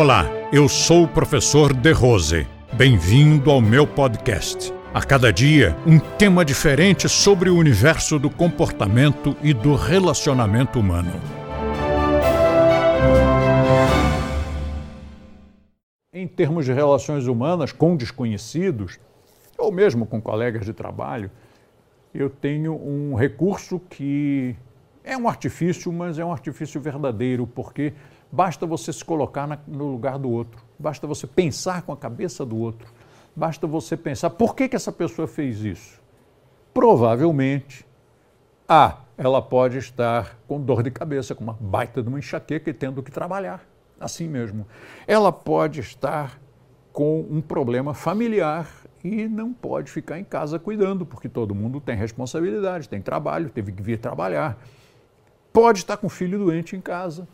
Olá, eu sou o professor De Rose. Bem-vindo ao meu podcast. A cada dia, um tema diferente sobre o universo do comportamento e do relacionamento humano. Em termos de relações humanas com desconhecidos, ou mesmo com colegas de trabalho, eu tenho um recurso que é um artifício, mas é um artifício verdadeiro, porque basta você se colocar na, no lugar do outro, basta você pensar com a cabeça do outro, basta você pensar por que, que essa pessoa fez isso. Provavelmente, A, ela pode estar com dor de cabeça, com uma baita de uma enxaqueca e tendo que trabalhar, assim mesmo. Ela pode estar com um problema familiar e não pode ficar em casa cuidando, porque todo mundo tem responsabilidade, tem trabalho, teve que vir trabalhar. Pode estar com filho doente em casa,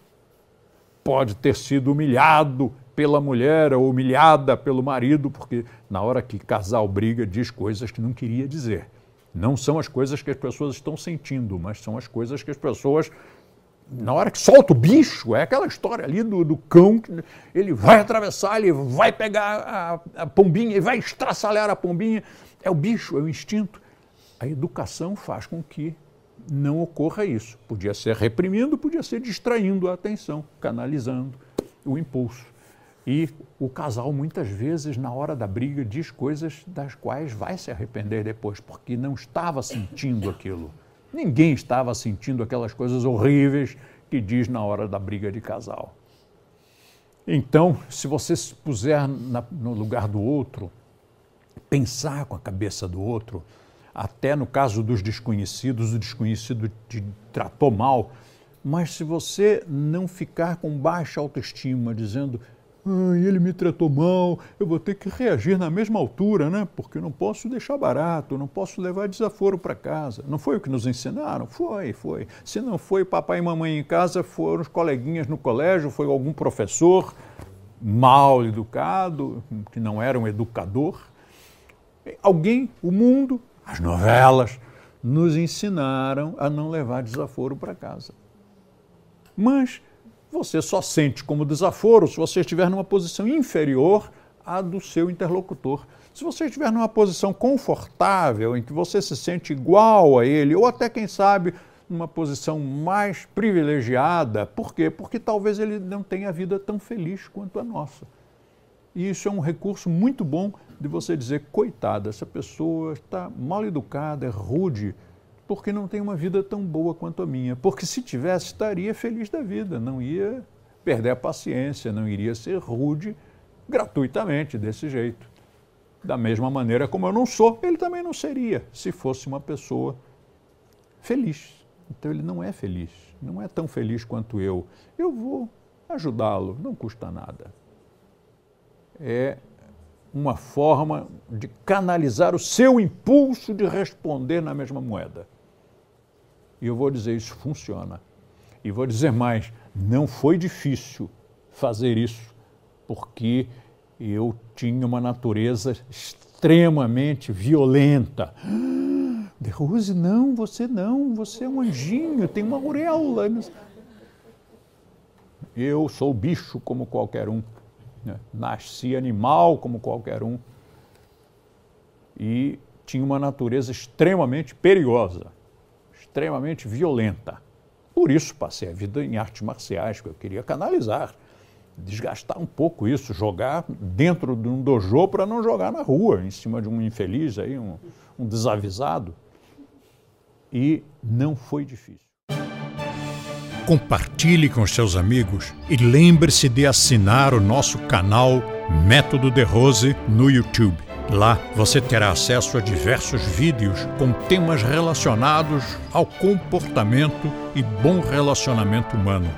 pode ter sido humilhado pela mulher ou humilhada pelo marido, porque na hora que casal briga diz coisas que não queria dizer. Não são as coisas que as pessoas estão sentindo, mas são as coisas que as pessoas na hora que solta o bicho, é aquela história ali do, do cão, ele vai atravessar, ele vai pegar a, a pombinha e vai estraçalhar a pombinha. É o bicho, é o instinto. A educação faz com que não ocorra isso. Podia ser reprimindo, podia ser distraindo a atenção, canalizando o impulso. E o casal, muitas vezes, na hora da briga, diz coisas das quais vai se arrepender depois, porque não estava sentindo aquilo. Ninguém estava sentindo aquelas coisas horríveis que diz na hora da briga de casal. Então, se você se puser na, no lugar do outro, pensar com a cabeça do outro, até no caso dos desconhecidos, o desconhecido te tratou mal, mas se você não ficar com baixa autoestima, dizendo ah, ele me tratou mal, eu vou ter que reagir na mesma altura, né? Porque não posso deixar barato, não posso levar desaforo para casa. Não foi o que nos ensinaram? Foi, foi. Se não foi papai e mamãe em casa, foram os coleguinhas no colégio, foi algum professor mal educado, que não era um educador. Alguém, o mundo, as novelas, nos ensinaram a não levar desaforo para casa. Mas você só sente como desaforo se você estiver numa posição inferior à do seu interlocutor. Se você estiver numa posição confortável, em que você se sente igual a ele, ou até, quem sabe, numa posição mais privilegiada, por quê? Porque talvez ele não tenha a vida tão feliz quanto a nossa. E isso é um recurso muito bom de você dizer, coitada, essa pessoa está mal educada, é rude, porque não tem uma vida tão boa quanto a minha. Porque se tivesse, estaria feliz da vida, não ia perder a paciência, não iria ser rude gratuitamente desse jeito. Da mesma maneira como eu não sou, ele também não seria se fosse uma pessoa feliz. Então ele não é feliz, não é tão feliz quanto eu. Eu vou ajudá-lo, não custa nada. É uma forma de canalizar o seu impulso de responder na mesma moeda. E eu vou dizer, isso funciona. E vou dizer mais, não foi difícil fazer isso, porque eu tinha uma natureza extremamente violenta. De Rose, não, você não, você é um anjinho, tem uma auréola. Eu sou bicho como qualquer um, né? nasci animal como qualquer um e tinha uma natureza extremamente perigosa extremamente violenta. Por isso passei a vida em artes marciais, que eu queria canalizar, desgastar um pouco isso, jogar dentro de um dojo para não jogar na rua, em cima de um infeliz, aí, um, um desavisado. E não foi difícil. Compartilhe com seus amigos e lembre-se de assinar o nosso canal Método de Rose no YouTube. Lá você terá acesso a diversos vídeos com temas relacionados ao comportamento e bom relacionamento humano.